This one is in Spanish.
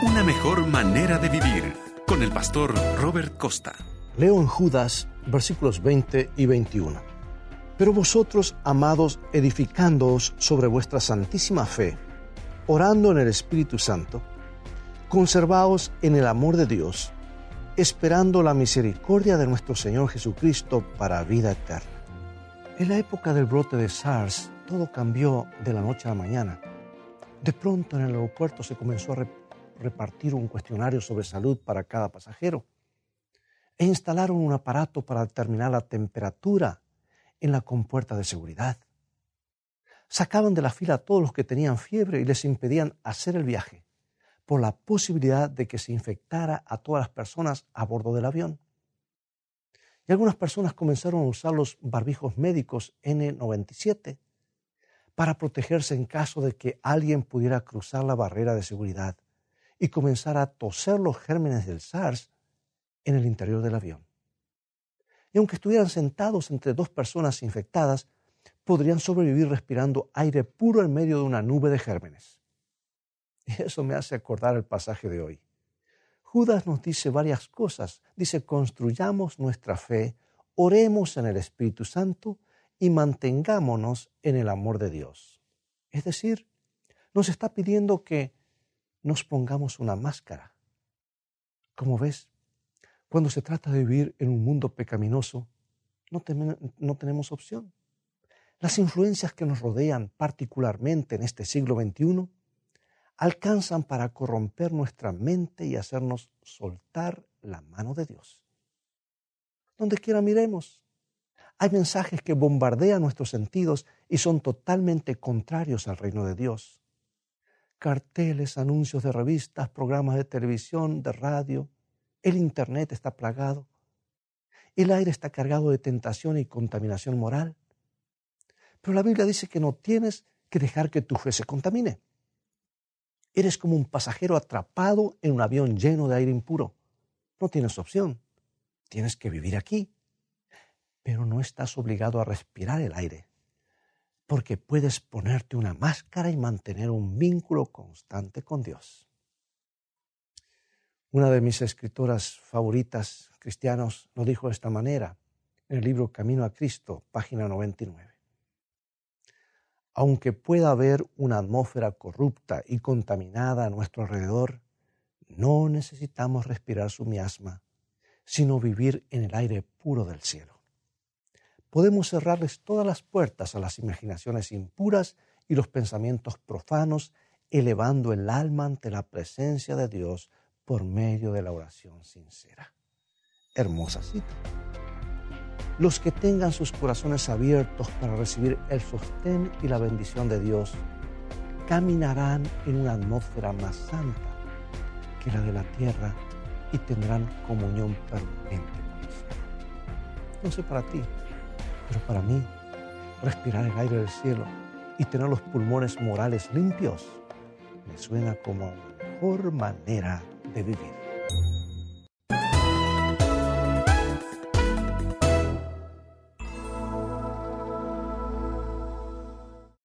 Una mejor manera de vivir con el pastor Robert Costa. Leo en Judas versículos 20 y 21. Pero vosotros, amados, edificándoos sobre vuestra santísima fe, orando en el Espíritu Santo, conservaos en el amor de Dios, esperando la misericordia de nuestro Señor Jesucristo para vida eterna. En la época del brote de SARS, todo cambió de la noche a la mañana. De pronto en el aeropuerto se comenzó a repartir un cuestionario sobre salud para cada pasajero e instalaron un aparato para determinar la temperatura en la compuerta de seguridad. Sacaban de la fila a todos los que tenían fiebre y les impedían hacer el viaje por la posibilidad de que se infectara a todas las personas a bordo del avión. Y algunas personas comenzaron a usar los barbijos médicos N97 para protegerse en caso de que alguien pudiera cruzar la barrera de seguridad y comenzar a toser los gérmenes del SARS en el interior del avión. Y aunque estuvieran sentados entre dos personas infectadas, podrían sobrevivir respirando aire puro en medio de una nube de gérmenes. Y eso me hace acordar el pasaje de hoy. Judas nos dice varias cosas. Dice, construyamos nuestra fe, oremos en el Espíritu Santo y mantengámonos en el amor de Dios. Es decir, nos está pidiendo que nos pongamos una máscara. Como ves, cuando se trata de vivir en un mundo pecaminoso, no, no, tenemos opción. Las influencias que nos rodean, particularmente en este siglo XXI, alcanzan para corromper nuestra mente y hacernos soltar la mano de Dios. Donde quiera miremos, hay mensajes que bombardean nuestros sentidos y son totalmente contrarios al reino de Dios carteles, anuncios de revistas, programas de televisión, de radio. El Internet está plagado. El aire está cargado de tentación y contaminación moral. Pero la Biblia dice que no tienes que dejar que tu fe se contamine. Eres como un pasajero atrapado en un avión lleno de aire impuro. No tienes opción. Tienes que vivir aquí. Pero no estás obligado a respirar el aire porque puedes ponerte una máscara y mantener un vínculo constante con Dios. Una de mis escritoras favoritas cristianos lo dijo de esta manera en el libro Camino a Cristo, página 99. Aunque pueda haber una atmósfera corrupta y contaminada a nuestro alrededor, no necesitamos respirar su miasma, sino vivir en el aire puro del cielo podemos cerrarles todas las puertas a las imaginaciones impuras y los pensamientos profanos, elevando el alma ante la presencia de Dios por medio de la oración sincera. Hermosa cita. Los que tengan sus corazones abiertos para recibir el sostén y la bendición de Dios, caminarán en una atmósfera más santa que la de la tierra y tendrán comunión permanente con el Señor. Sé para ti, pero para mí, respirar el aire del cielo y tener los pulmones morales limpios me suena como la mejor manera de vivir.